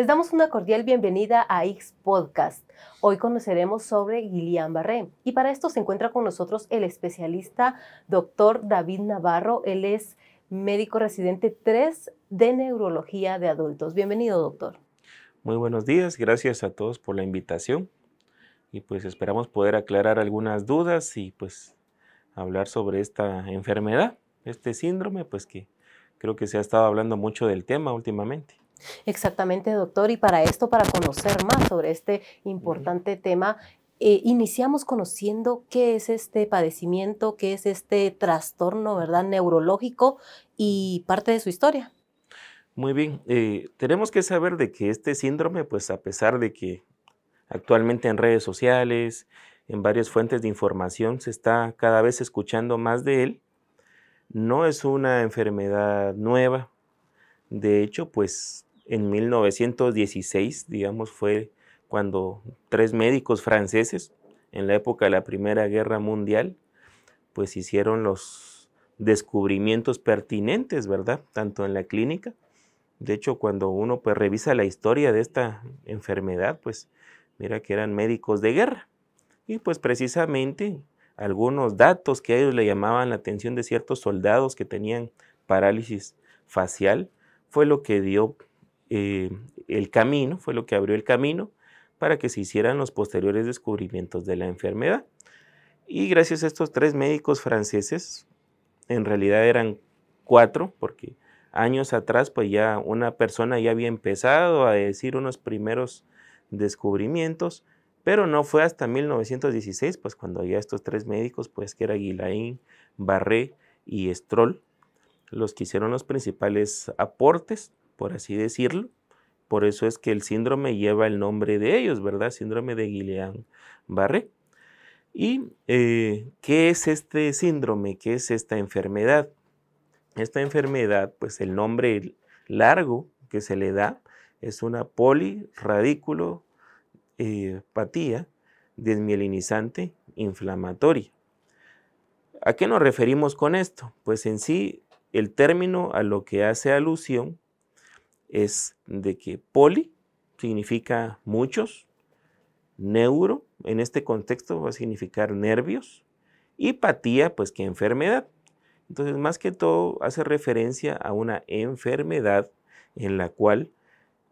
Les damos una cordial bienvenida a X Podcast. Hoy conoceremos sobre Guillain-Barré y para esto se encuentra con nosotros el especialista doctor David Navarro. Él es médico residente 3 de neurología de adultos. Bienvenido, doctor. Muy buenos días, gracias a todos por la invitación y pues esperamos poder aclarar algunas dudas y pues hablar sobre esta enfermedad, este síndrome, pues que creo que se ha estado hablando mucho del tema últimamente. Exactamente, doctor. Y para esto, para conocer más sobre este importante tema, eh, iniciamos conociendo qué es este padecimiento, qué es este trastorno, ¿verdad? Neurológico y parte de su historia. Muy bien, eh, tenemos que saber de que este síndrome, pues a pesar de que actualmente en redes sociales, en varias fuentes de información, se está cada vez escuchando más de él, no es una enfermedad nueva. De hecho, pues en 1916, digamos, fue cuando tres médicos franceses, en la época de la Primera Guerra Mundial, pues hicieron los descubrimientos pertinentes, ¿verdad? Tanto en la clínica. De hecho, cuando uno pues revisa la historia de esta enfermedad, pues mira que eran médicos de guerra. Y pues precisamente algunos datos que a ellos le llamaban la atención de ciertos soldados que tenían parálisis facial fue lo que dio eh, el camino, fue lo que abrió el camino para que se hicieran los posteriores descubrimientos de la enfermedad. Y gracias a estos tres médicos franceses, en realidad eran cuatro, porque años atrás pues ya una persona ya había empezado a decir unos primeros descubrimientos, pero no fue hasta 1916, pues cuando ya estos tres médicos, pues que era Guillain, Barré y Stroll, los que hicieron los principales aportes por así decirlo. Por eso es que el síndrome lleva el nombre de ellos, ¿verdad? Síndrome de Guillain-Barré. ¿Y eh, qué es este síndrome? ¿Qué es esta enfermedad? Esta enfermedad, pues el nombre largo que se le da es una polirradiculopatía desmielinizante inflamatoria. ¿A qué nos referimos con esto? Pues en sí, el término a lo que hace alusión es de que poli significa muchos, neuro en este contexto va a significar nervios y patía pues que enfermedad. Entonces más que todo hace referencia a una enfermedad en la cual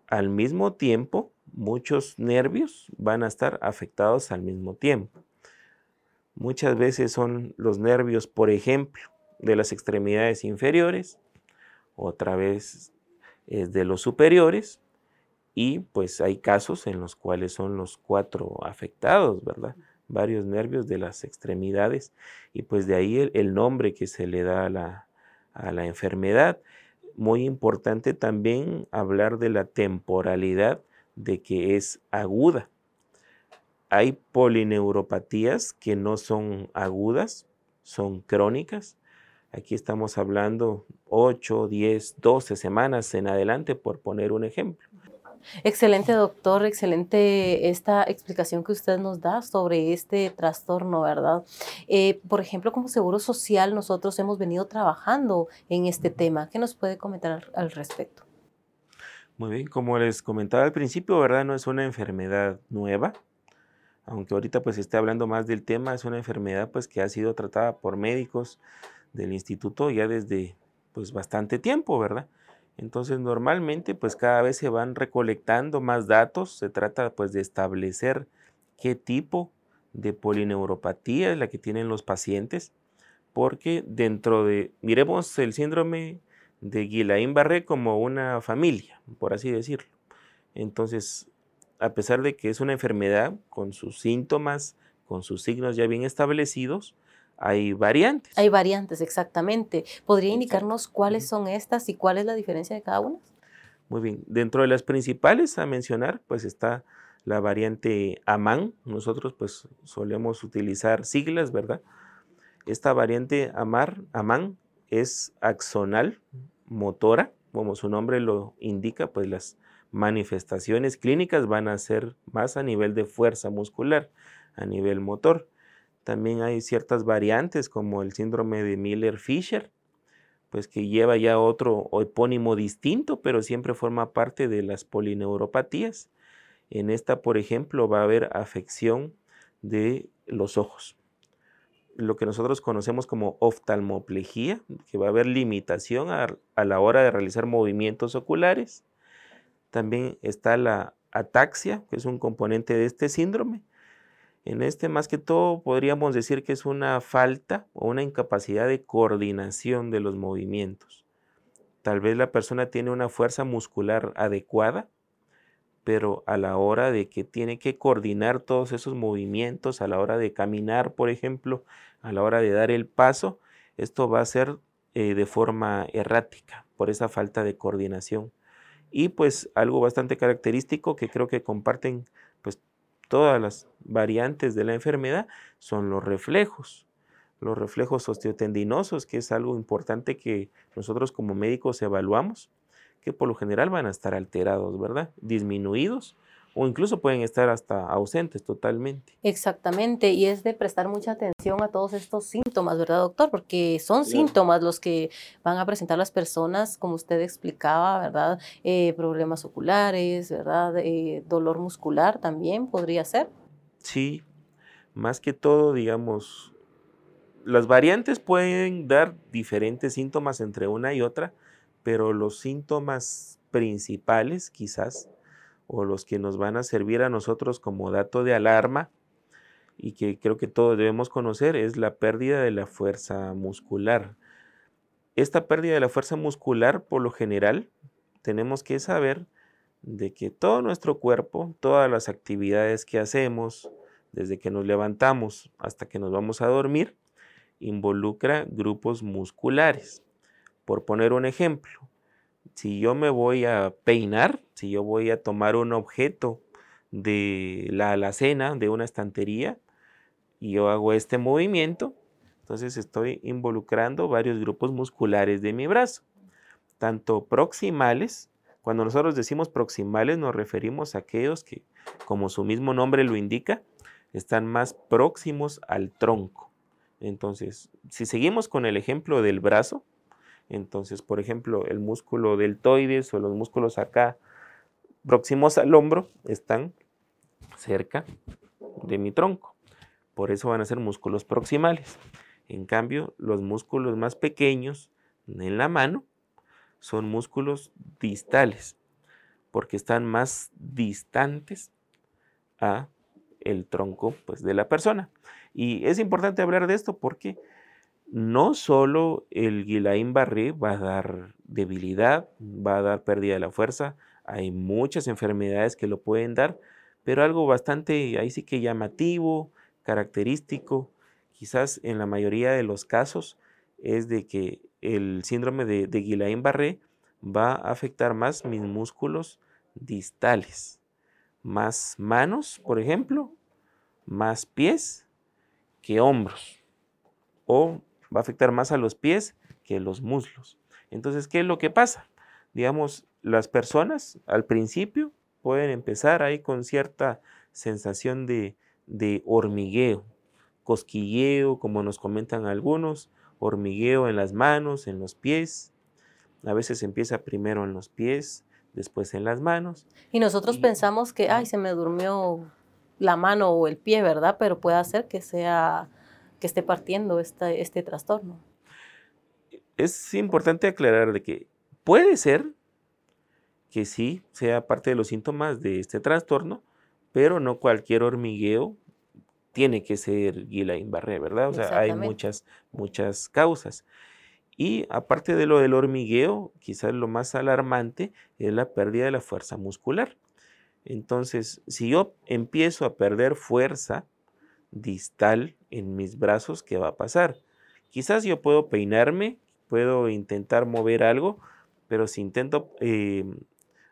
al mismo tiempo muchos nervios van a estar afectados al mismo tiempo. Muchas veces son los nervios, por ejemplo, de las extremidades inferiores, otra vez de los superiores y pues hay casos en los cuales son los cuatro afectados, ¿verdad? Varios nervios de las extremidades y pues de ahí el, nombre que se le da a la, a la enfermedad. Muy importante también hablar de la temporalidad de que es aguda. Hay polineuropatías que no son agudas, son crónicas Aquí estamos hablando 8, 10, 12 semanas en adelante, por poner un ejemplo. Excelente, doctor, excelente esta explicación que usted nos da sobre este trastorno, ¿verdad? Eh, por ejemplo, como Seguro Social, nosotros hemos venido trabajando en este tema. ¿Qué nos puede comentar al respecto? Muy bien, como les comentaba al principio, ¿verdad? No es una enfermedad nueva, aunque ahorita pues esté hablando más del tema, es una enfermedad pues que ha sido tratada por médicos del instituto ya desde pues bastante tiempo, ¿verdad? Entonces normalmente pues cada vez se van recolectando más datos, se trata pues de establecer qué tipo de polineuropatía es la que tienen los pacientes, porque dentro de, miremos el síndrome de Guillain-Barré como una familia, por así decirlo. Entonces, a pesar de que es una enfermedad con sus síntomas, con sus signos ya bien establecidos, hay variantes. Hay variantes, exactamente. ¿Podría indicarnos cuáles son estas y cuál es la diferencia de cada una? Muy bien. Dentro de las principales a mencionar, pues está la variante AMAN. Nosotros pues solemos utilizar siglas, ¿verdad? Esta variante AMAR, AMAN es axonal motora, como su nombre lo indica, pues las manifestaciones clínicas van a ser más a nivel de fuerza muscular, a nivel motor. También hay ciertas variantes como el síndrome de Miller-Fisher pues que lleva ya otro epónimo distinto, pero siempre forma parte de las polineuropatías. En esta, por ejemplo, va a haber afección de los ojos. Lo que nosotros conocemos como oftalmoplejía, que va a haber limitación a, a la hora de realizar movimientos oculares. También está la ataxia, que es un componente de este síndrome. En este, más que todo, podríamos decir que es una falta o una incapacidad de coordinación de los movimientos. Tal vez la persona tiene una fuerza muscular adecuada, pero a la hora de que tiene que coordinar todos esos movimientos, a la hora de caminar, por ejemplo, a la hora de dar el paso, esto va a ser eh, de forma errática por esa falta de coordinación. Y pues algo bastante característico que creo que comparten todas las variantes de la enfermedad son los reflejos. Los reflejos osteotendinosos, que es algo importante que nosotros como médicos evaluamos que por lo general van a estar alterados, ¿verdad? Disminuidos o incluso pueden estar hasta ausentes totalmente. Exactamente, y es de prestar mucha atención a todos estos síntomas, ¿verdad, doctor? Porque son síntomas los que van a presentar las personas, como usted explicaba, ¿verdad? Eh, problemas oculares, ¿verdad? Eh, dolor muscular también podría ser. Sí, más que todo, digamos, las variantes pueden dar diferentes síntomas entre una y otra, pero los síntomas principales quizás, o los que nos van a servir a nosotros como dato de alarma, y que creo que todos debemos conocer, es la pérdida de la fuerza muscular. Esta pérdida de la fuerza muscular, por lo general, tenemos que saber de que todo nuestro cuerpo, todas las actividades que hacemos, desde que nos levantamos hasta que nos vamos a dormir, involucra grupos musculares. Por poner un ejemplo, si yo me voy a peinar, si yo voy a tomar un objeto de la alacena, de una estantería, y yo hago este movimiento, entonces estoy involucrando varios grupos musculares de mi brazo, tanto proximales, cuando nosotros decimos proximales nos referimos a aquellos que, como su mismo nombre lo indica, están más próximos al tronco. Entonces, si seguimos con el ejemplo del brazo, entonces, por ejemplo, el músculo deltoides o los músculos acá próximos al hombro están cerca de mi tronco. Por eso van a ser músculos proximales. En cambio, los músculos más pequeños en la mano son músculos distales, porque están más distantes a el tronco pues, de la persona. Y es importante hablar de esto porque no solo el Guillain-Barré va a dar debilidad, va a dar pérdida de la fuerza, hay muchas enfermedades que lo pueden dar, pero algo bastante ahí sí que llamativo, característico, quizás en la mayoría de los casos, es de que el síndrome de, de Guillain-Barré va a afectar más mis músculos distales, más manos, por ejemplo, más pies que hombros, o va a afectar más a los pies que a los muslos. Entonces, ¿qué es lo que pasa? Digamos, las personas al principio pueden empezar ahí con cierta sensación de, de hormigueo, cosquilleo, como nos comentan algunos, hormigueo en las manos, en los pies. A veces empieza primero en los pies, después en las manos. Y nosotros pensamos que, ay, se me durmió la mano o el pie, ¿verdad? Pero puede ser que sea que esté partiendo este trastorno. Es importante aclarar de que puede ser que sí sea parte de los síntomas de este trastorno, pero no cualquier hormigueo tiene que ser Guillain-Barré, ¿verdad? O sea, hay muchas, muchas causas. Y aparte de lo del hormigueo, quizás lo más alarmante es la pérdida de la fuerza muscular. Entonces, si yo empiezo a perder fuerza distal en mis brazos, ¿qué va a pasar? Quizás yo puedo peinarme, puedo intentar mover algo, pero si intento eh,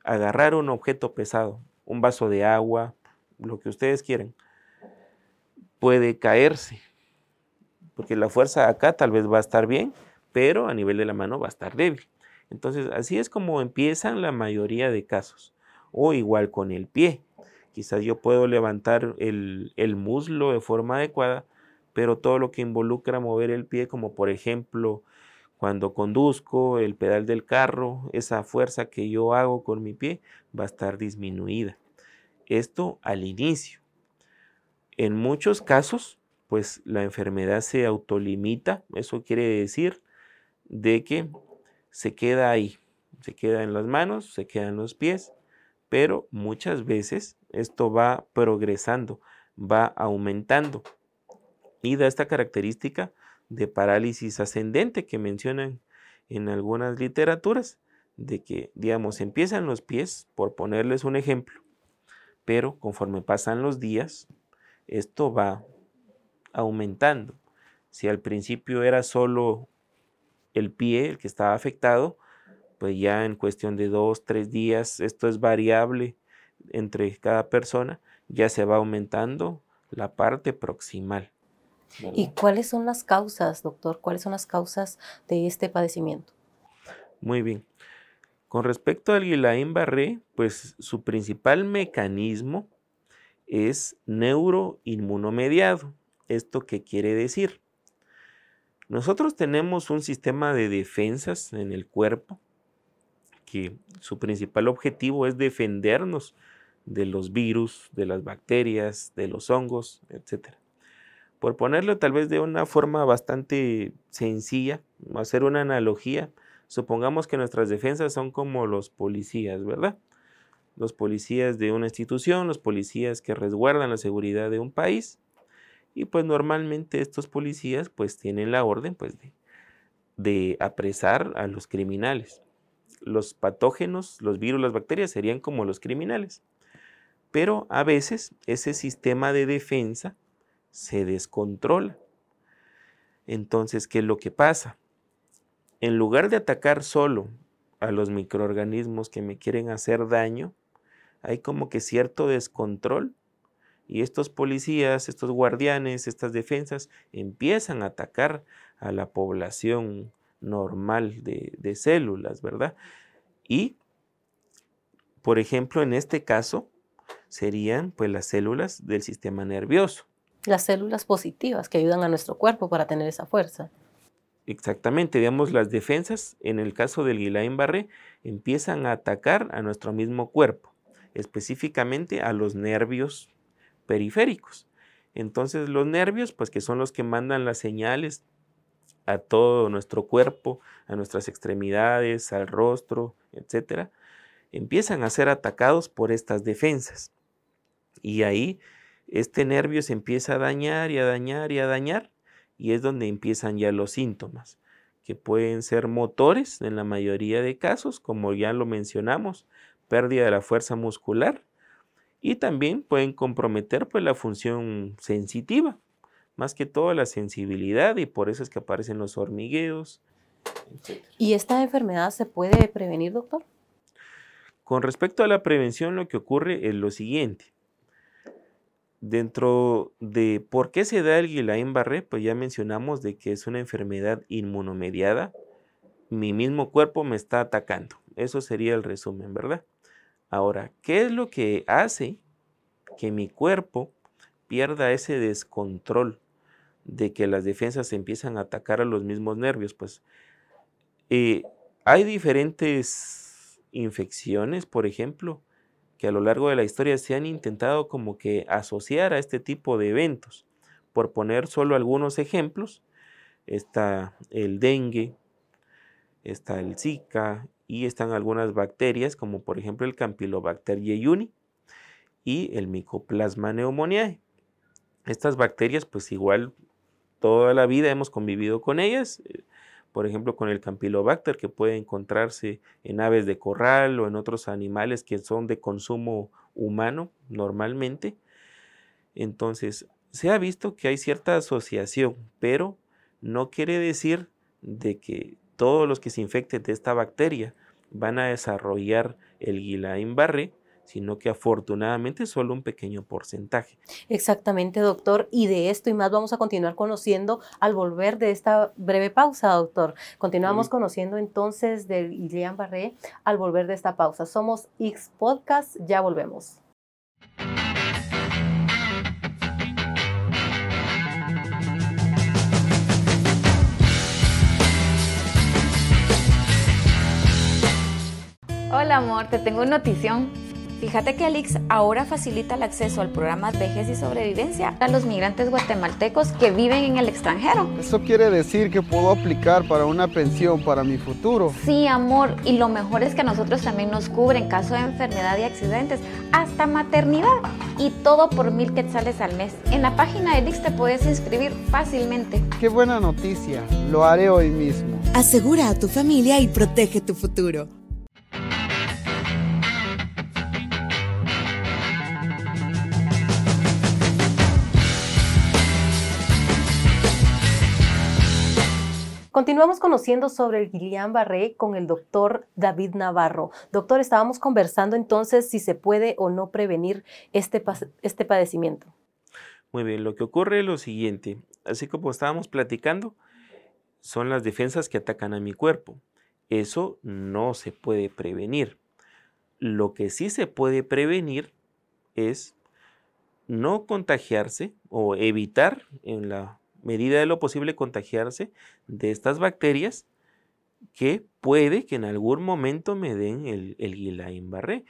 agarrar un objeto pesado, un vaso de agua, lo que ustedes quieran, puede caerse, porque la fuerza acá tal vez va a estar bien, pero a nivel de la mano va a estar débil. Entonces, así es como empiezan la mayoría de casos. O igual con el pie. Quizás yo puedo levantar el, el muslo de forma adecuada, pero todo lo que involucra mover el pie, como por ejemplo cuando conduzco el pedal del carro, esa fuerza que yo hago con mi pie va a estar disminuida. Esto al inicio. En muchos casos, pues la enfermedad se autolimita. Eso quiere decir de que se queda ahí, se queda en las manos, se queda en los pies, pero muchas veces esto va progresando, va aumentando y da esta característica de parálisis ascendente que mencionan en algunas literaturas, de que, digamos, empiezan los pies, por ponerles un ejemplo, pero conforme pasan los días, esto va aumentando. Si al principio era solo el pie el que estaba afectado, pues ya en cuestión de dos, tres días, esto es variable entre cada persona, ya se va aumentando la parte proximal. ¿Y cuáles son las causas, doctor? ¿Cuáles son las causas de este padecimiento? Muy bien. Con respecto al Guillain-Barré, pues su principal mecanismo es neuroinmunomediado. ¿Esto qué quiere decir? Nosotros tenemos un sistema de defensas en el cuerpo que su principal objetivo es defendernos de los virus, de las bacterias, de los hongos, etcétera. Por ponerlo tal vez de una forma bastante sencilla, hacer una analogía, supongamos que nuestras defensas son como los policías, ¿verdad? Los policías de una institución, los policías que resguardan la seguridad de un país. Y pues normalmente estos policías pues tienen la orden pues de apresar a los criminales. Los patógenos, los virus, las bacterias serían como los criminales. Pero a veces ese sistema de defensa se descontrola. Entonces, ¿qué es lo que pasa? En lugar de atacar solo a los microorganismos que me quieren hacer daño, hay como que cierto descontrol y estos policías, estos guardianes, estas defensas empiezan a atacar a la población normal de, de células, ¿verdad? Y, por ejemplo, en este caso, serían pues las células del sistema nervioso las células positivas que ayudan a nuestro cuerpo para tener esa fuerza. Exactamente, digamos, las defensas, en el caso del Guillain-Barré, empiezan a atacar a nuestro mismo cuerpo, específicamente a los nervios periféricos. Entonces los nervios, pues que son los que mandan las señales a todo nuestro cuerpo, a nuestras extremidades, al rostro, etcétera, empiezan a ser atacados por estas defensas. Y ahí este nervio se empieza a dañar y a dañar y a dañar y es donde empiezan ya los síntomas, que pueden ser motores en la mayoría de casos, como ya lo mencionamos, pérdida de la fuerza muscular y también pueden comprometer pues la función sensitiva, más que todo la sensibilidad y por eso es que aparecen los hormigueos. ¿Y esta enfermedad se puede prevenir, doctor? Con respecto a la prevención, lo que ocurre es lo siguiente. Dentro de por qué se da el Guillain-Barré, pues ya mencionamos de que es una enfermedad inmunomediada. Mi mismo cuerpo me está atacando. Eso sería el resumen, ¿verdad? Ahora, ¿qué es lo que hace que mi cuerpo pierda ese descontrol de que las defensas empiezan a atacar a los mismos nervios? Pues eh, hay diferentes infecciones, por ejemplo, que a lo largo de la historia se han intentado como que asociar a este tipo de eventos. Por poner solo algunos ejemplos, está el dengue, está el Zika y están algunas bacterias como por ejemplo el Campylobacter jejuni y el Mycoplasma pneumoniae. Estas bacterias pues igual toda la vida hemos convivido con ellas, eh, por ejemplo con el Campylobacter que puede encontrarse en aves de corral o en otros animales que son de consumo humano normalmente. Entonces, se ha visto que hay cierta asociación, pero no quiere decir de que todos los que se infecten de esta bacteria van a desarrollar el Guillain-Barré, sino que afortunadamente solo un pequeño porcentaje. Exactamente, doctor. Y de esto y más vamos a continuar conociendo al volver de esta breve pausa, doctor. Continuamos conociendo entonces de Ilian Barré al volver de esta pausa. Somos X Podcast, ya volvemos. Hola amor, te tengo una notición. Fíjate que Alix ahora facilita el acceso al programa Vejez y Sobrevivencia a los migrantes guatemaltecos que viven en el extranjero. Eso quiere decir que puedo aplicar para una pensión para mi futuro. Sí, amor, y lo mejor es que a nosotros también nos cubre en caso de enfermedad y accidentes, hasta maternidad. Y todo por mil quetzales al mes. En la página de Alix te puedes inscribir fácilmente. Qué buena noticia, lo haré hoy mismo. Asegura a tu familia y protege tu futuro. Continuamos conociendo sobre el Guillain-Barré con el doctor David Navarro. Doctor, estábamos conversando entonces si se puede o no prevenir este, este padecimiento. Muy bien, lo que ocurre es lo siguiente. Así como estábamos platicando, son las defensas que atacan a mi cuerpo. Eso no se puede prevenir. Lo que sí se puede prevenir es no contagiarse o evitar en la medida de lo posible contagiarse de estas bacterias que puede que en algún momento me den el, el Guillain-Barré.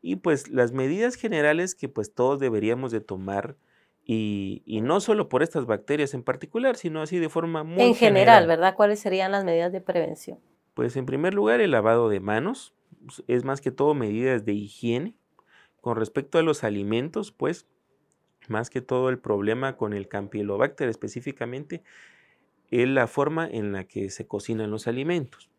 Y pues las medidas generales que pues todos deberíamos de tomar y, no solo por estas bacterias en particular, sino así de forma muy En general, ¿verdad? ¿Cuáles serían las medidas de prevención? Pues en primer lugar el lavado de manos, es más que todo medidas de higiene. Con respecto a los alimentos, pues más que todo el problema con el Campylobacter específicamente es la forma en la que se cocinan los alimentos.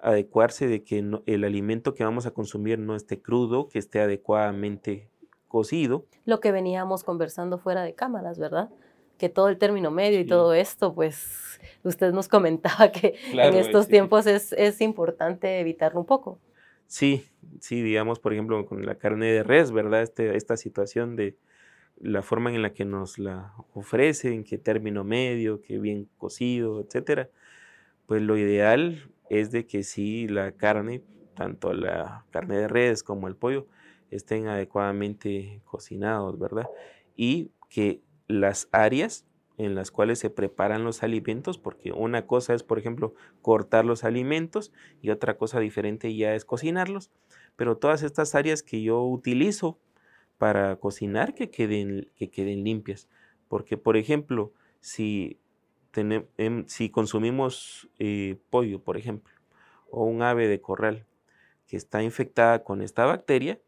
Adecuarse de que el alimento que vamos a consumir no esté crudo, que esté adecuadamente cocido. Lo que veníamos conversando fuera de cámaras, ¿verdad? Que todo el término medio y todo esto, pues usted nos comentaba que en estos tiempos es, es importante evitarlo un poco. Sí, sí, digamos, por ejemplo, con la carne de res, ¿verdad? Este, esta situación de, la forma en la que nos la ofrecen, qué término medio, qué bien cocido, etcétera, pues lo ideal es de que sí la carne, tanto la carne de res como el pollo, estén adecuadamente cocinados, ¿verdad? Y que las áreas en las cuales se preparan los alimentos, porque una cosa es, por ejemplo, cortar los alimentos y otra cosa diferente ya es cocinarlos, pero todas estas áreas que yo utilizo para cocinar que queden, que queden limpias. Porque, por ejemplo, si, tenemos, em, si consumimos eh, pollo, por ejemplo, o un ave de corral que está infectada con esta bacteria,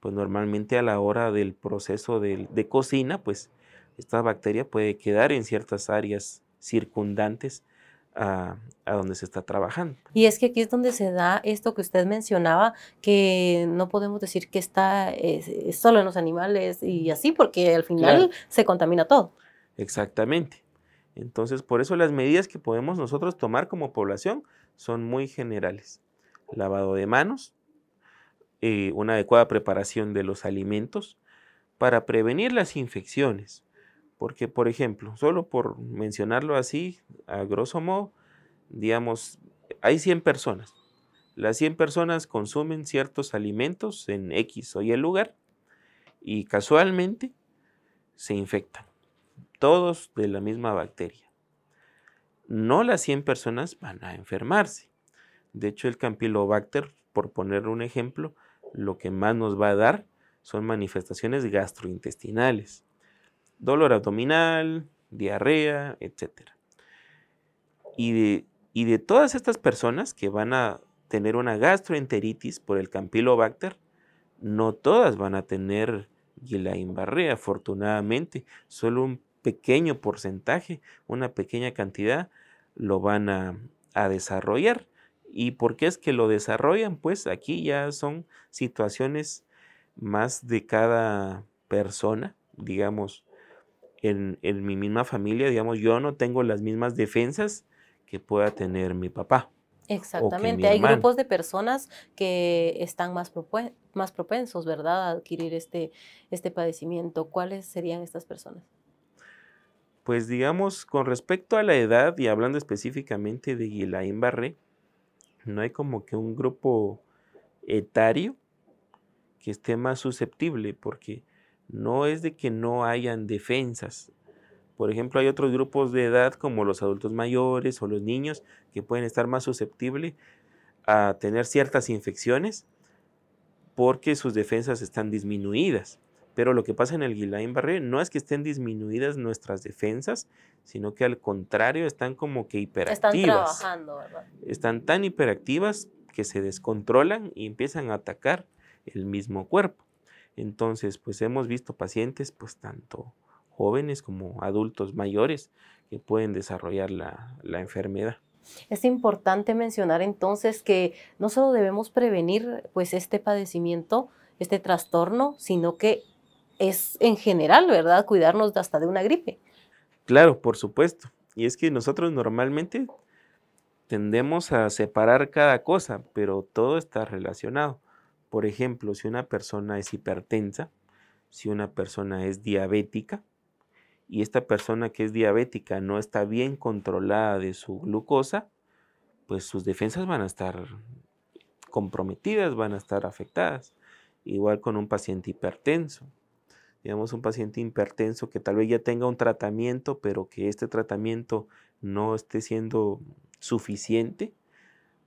pues normalmente a la hora del proceso de, de cocina, pues esta bacteria puede quedar en ciertas áreas circundantes a, donde se está trabajando. Y es que aquí es donde se da esto que usted mencionaba, que no podemos decir que está solo en los animales y así, porque al final se contamina todo. Exactamente. Entonces, por eso las medidas que podemos nosotros tomar como población son muy generales. Lavado de manos, eh, una adecuada preparación de los alimentos para prevenir las infecciones. Porque, por ejemplo, solo por mencionarlo así, a grosso modo, digamos, hay 100 personas. Las 100 personas consumen ciertos alimentos en X o Y lugar y casualmente se infectan. Todos de la misma bacteria. No las 100 personas van a enfermarse. De hecho, el Campylobacter, por poner un ejemplo, lo que más nos va a dar son manifestaciones gastrointestinales dolor abdominal, diarrea, etc. Y de, y de todas estas personas que van a tener una gastroenteritis por el Campylobacter, no todas van a tener Guillain-Barré, afortunadamente, solo un pequeño porcentaje, una pequeña cantidad lo van a, a desarrollar. ¿Y por qué es que lo desarrollan? Pues aquí ya son situaciones más de cada persona, digamos, en, mi misma familia, digamos, yo no tengo las mismas defensas que pueda tener mi papá. Exactamente, hay grupos de personas que están más, más propensos, ¿verdad?, a adquirir este, este padecimiento. ¿Cuáles serían estas personas? Pues digamos, con respecto a la edad y hablando específicamente de Guillain-Barré, no hay como que un grupo etario que esté más susceptible, porque no es de que no hayan defensas. Por ejemplo, hay otros grupos de edad como los adultos mayores o los niños que pueden estar más susceptibles a tener ciertas infecciones, porque sus defensas están disminuidas. Pero lo que pasa en el Guillain-Barré no es que estén disminuidas nuestras defensas, sino que al contrario están como que hiperactivas. Están trabajando, ¿verdad? Están tan hiperactivas que se descontrolan y empiezan a atacar el mismo cuerpo. Entonces, pues hemos visto pacientes, pues tanto jóvenes como adultos mayores que pueden desarrollar la, la enfermedad. Es importante mencionar entonces que no solo debemos prevenir pues este padecimiento, este trastorno, sino que es en general, ¿verdad? Cuidarnos hasta de una gripe. Claro, por supuesto. Y es que nosotros normalmente tendemos a separar cada cosa, pero todo está relacionado. Por ejemplo, si una persona es hipertensa, si una persona es diabética, y esta persona que es diabética no está bien controlada de su glucosa, pues sus defensas van a estar comprometidas, van a estar afectadas. Igual con un paciente hipertenso digamos, un paciente hipertenso que tal vez ya tenga un tratamiento, pero que este tratamiento no esté siendo suficiente,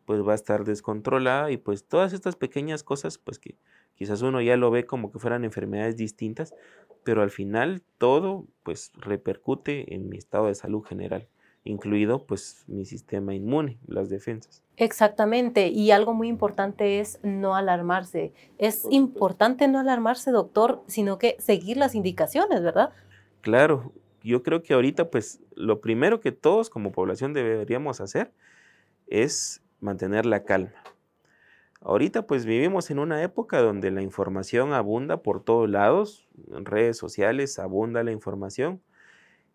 pues va a estar descontrolada y pues todas estas pequeñas cosas, pues que quizás uno ya lo ve como que fueran enfermedades distintas, pero al final todo pues repercute en mi estado de salud general incluido pues mi sistema inmune, las defensas. Exactamente, y algo muy importante es no alarmarse. Es importante no alarmarse, doctor, sino que seguir las indicaciones, ¿verdad? Claro, yo creo que ahorita pues lo primero que todos como población deberíamos hacer es mantener la calma. Ahorita pues vivimos en una época donde la información abunda por todos lados, en redes sociales abunda la información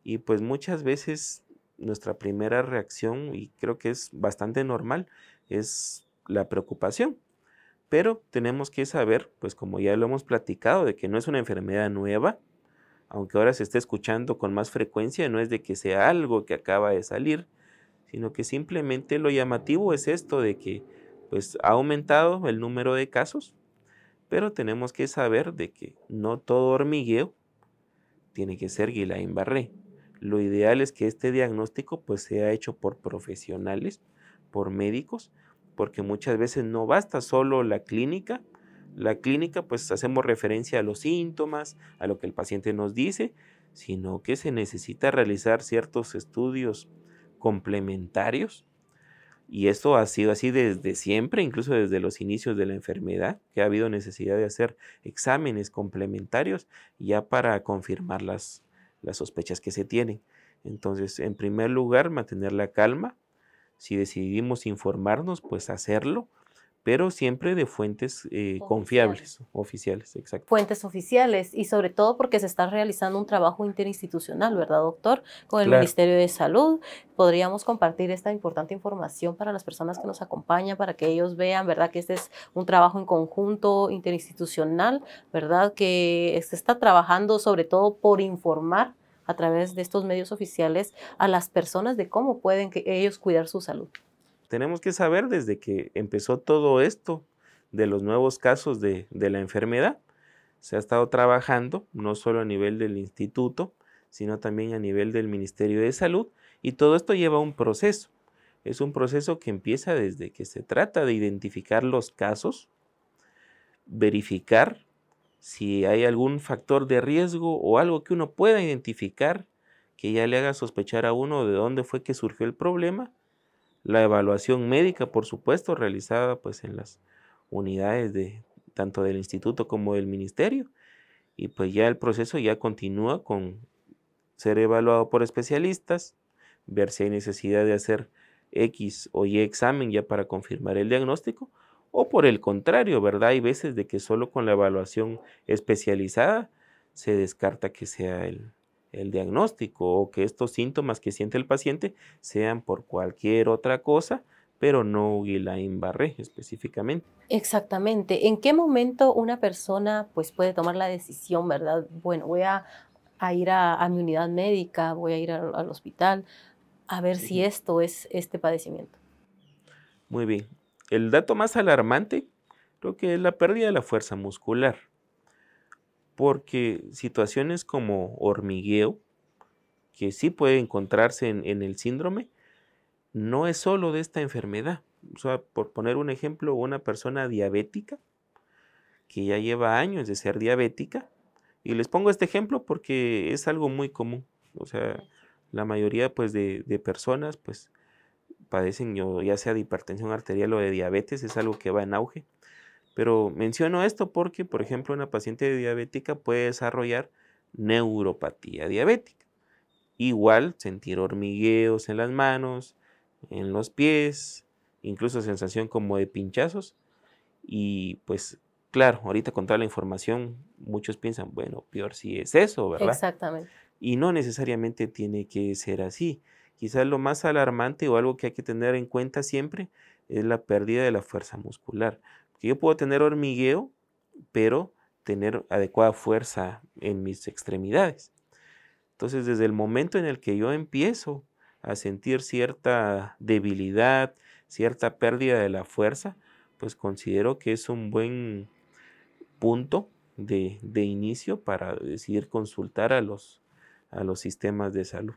y pues muchas veces nuestra primera reacción, y creo que es bastante normal, es la preocupación. Pero tenemos que saber, pues como ya lo hemos platicado, de que no es una enfermedad nueva, aunque ahora se esté escuchando con más frecuencia, no es de que sea algo que acaba de salir, sino que simplemente lo llamativo es esto de que pues ha aumentado el número de casos, pero tenemos que saber de que no todo hormigueo tiene que ser Guillain-Barré. Lo ideal es que este diagnóstico pues sea hecho por profesionales, por médicos, porque muchas veces no basta solo la clínica. La clínica pues hacemos referencia a los síntomas, a lo que el paciente nos dice, sino que se necesita realizar ciertos estudios complementarios. Y esto ha sido así desde siempre, incluso desde los inicios de la enfermedad, que ha habido necesidad de hacer exámenes complementarios ya para confirmar las, las sospechas que se tienen. Entonces, en primer lugar, mantener la calma. Si decidimos informarnos, pues hacerlo, pero siempre de fuentes eh, confiables, oficiales, exacto. Fuentes oficiales y sobre todo porque se está realizando un trabajo interinstitucional, ¿verdad, doctor? Con el Ministerio de Salud. Podríamos compartir esta importante información para las personas que nos acompañan, para que ellos vean, ¿verdad? Que este es un trabajo en conjunto interinstitucional, ¿verdad? Que se está trabajando sobre todo por informar a través de estos medios oficiales a las personas de cómo pueden que ellos cuidar su salud tenemos que saber desde que empezó todo esto de los nuevos casos de, la enfermedad. Se ha estado trabajando no solo a nivel del instituto, sino también a nivel del Ministerio de Salud y todo esto lleva un proceso. Es un proceso que empieza desde que se trata de identificar los casos, verificar si hay algún factor de riesgo o algo que uno pueda identificar que ya le haga sospechar a uno de dónde fue que surgió el problema la evaluación médica, por supuesto, realizada pues en las unidades de tanto del instituto como del ministerio. Y pues ya el proceso ya continúa con ser evaluado por especialistas, ver si hay necesidad de hacer X o Y examen ya para confirmar el diagnóstico, o por el contrario, ¿verdad? Hay veces de que solo con la evaluación especializada se descarta que sea el, el diagnóstico o que estos síntomas que siente el paciente sean por cualquier otra cosa, pero no Guillain-Barré específicamente. Exactamente. ¿En qué momento una persona pues puede tomar la decisión, verdad? Bueno, voy a, ir a, mi unidad médica, voy a ir al hospital a ver si esto es este padecimiento. Muy bien. El dato más alarmante creo que es la pérdida de la fuerza muscular porque situaciones como hormigueo, que sí puede encontrarse en, el síndrome, no es solo de esta enfermedad. O sea, por poner un ejemplo, una persona diabética que ya lleva años de ser diabética. Y les pongo este ejemplo porque es algo muy común. O sea, la mayoría pues de, de personas pues padecen ya sea de hipertensión arterial o de diabetes, es algo que va en auge. Pero menciono esto porque, por ejemplo, una paciente diabética puede desarrollar neuropatía diabética. Igual sentir hormigueos en las manos, en los pies, incluso sensación como de pinchazos. Y pues claro, ahorita con toda la información muchos piensan, bueno, peor si es eso, ¿verdad? Exactamente. Y no necesariamente tiene que ser así. Quizás lo más alarmante o algo que hay que tener en cuenta siempre es la pérdida de la fuerza muscular. Porque yo puedo tener hormigueo, pero tener adecuada fuerza en mis extremidades. Entonces, desde el momento en el que yo empiezo a sentir cierta debilidad, cierta pérdida de la fuerza, pues considero que es un buen punto de, de inicio para decidir consultar a los, a los sistemas de salud.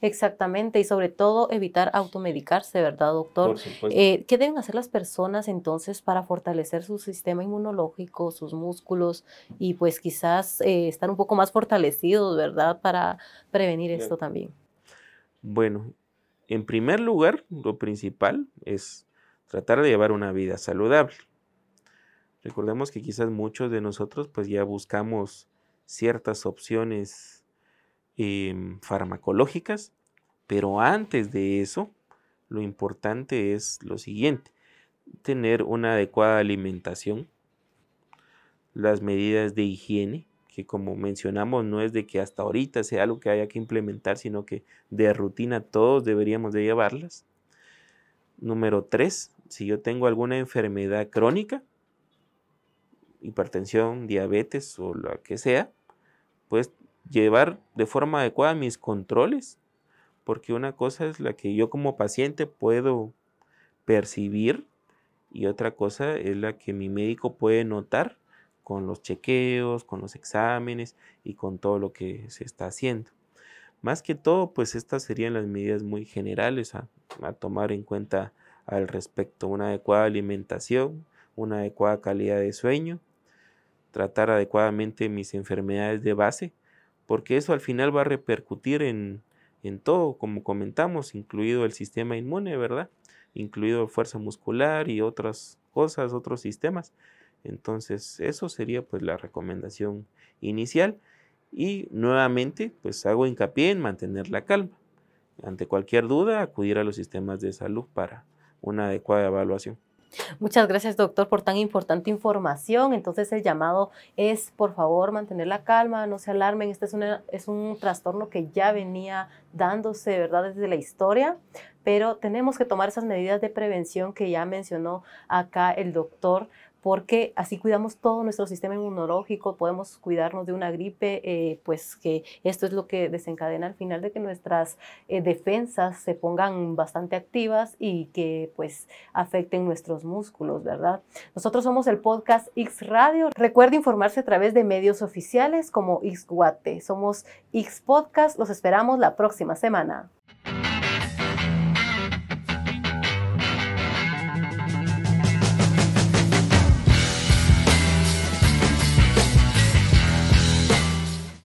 Exactamente, y sobre todo evitar automedicarse, ¿verdad, doctor? Eh, ¿Qué deben hacer las personas entonces para fortalecer su sistema inmunológico, sus músculos y pues quizás eh, estar un poco más fortalecidos, ¿verdad? Para prevenir esto también. Bueno, en primer lugar, lo principal es tratar de llevar una vida saludable. Recordemos que quizás muchos de nosotros pues ya buscamos ciertas opciones Em, farmacológicas, pero antes de eso, lo importante es lo siguiente, tener una adecuada alimentación, las medidas de higiene, que como mencionamos no es de que hasta ahorita sea algo que haya que implementar, sino que de rutina todos deberíamos de llevarlas. Número tres, si yo tengo alguna enfermedad crónica, hipertensión, diabetes o lo que sea, pues llevar de forma adecuada mis controles, porque una cosa es la que yo como paciente puedo percibir y otra cosa es la que mi médico puede notar con los chequeos, con los exámenes y con todo lo que se está haciendo. Más que todo, pues estas serían las medidas muy generales a, a tomar en cuenta al respecto. Una adecuada alimentación, una adecuada calidad de sueño, tratar adecuadamente mis enfermedades de base, porque eso al final va a repercutir en, todo, como comentamos, incluido el sistema inmune, ¿verdad? Incluido fuerza muscular y otras cosas, otros sistemas. Entonces, eso sería pues la recomendación inicial y nuevamente pues hago hincapié en mantener la calma. Ante cualquier duda, acudir a los sistemas de salud para una adecuada evaluación. Muchas gracias, doctor, por tan importante información. Entonces, el llamado es, por favor, mantener la calma, no se alarmen. Este es, es un trastorno que ya venía dándose, ¿verdad?, desde la historia, pero tenemos que tomar esas medidas de prevención que ya mencionó acá el doctor porque así cuidamos todo nuestro sistema inmunológico, podemos cuidarnos de una gripe, eh, pues que esto es lo que desencadena al final de que nuestras eh, defensas se pongan bastante activas y que pues afecten nuestros músculos, ¿verdad? Nosotros somos el podcast X Radio. Recuerde informarse a través de medios oficiales como X Guate. Somos X Podcast. Los esperamos la próxima semana.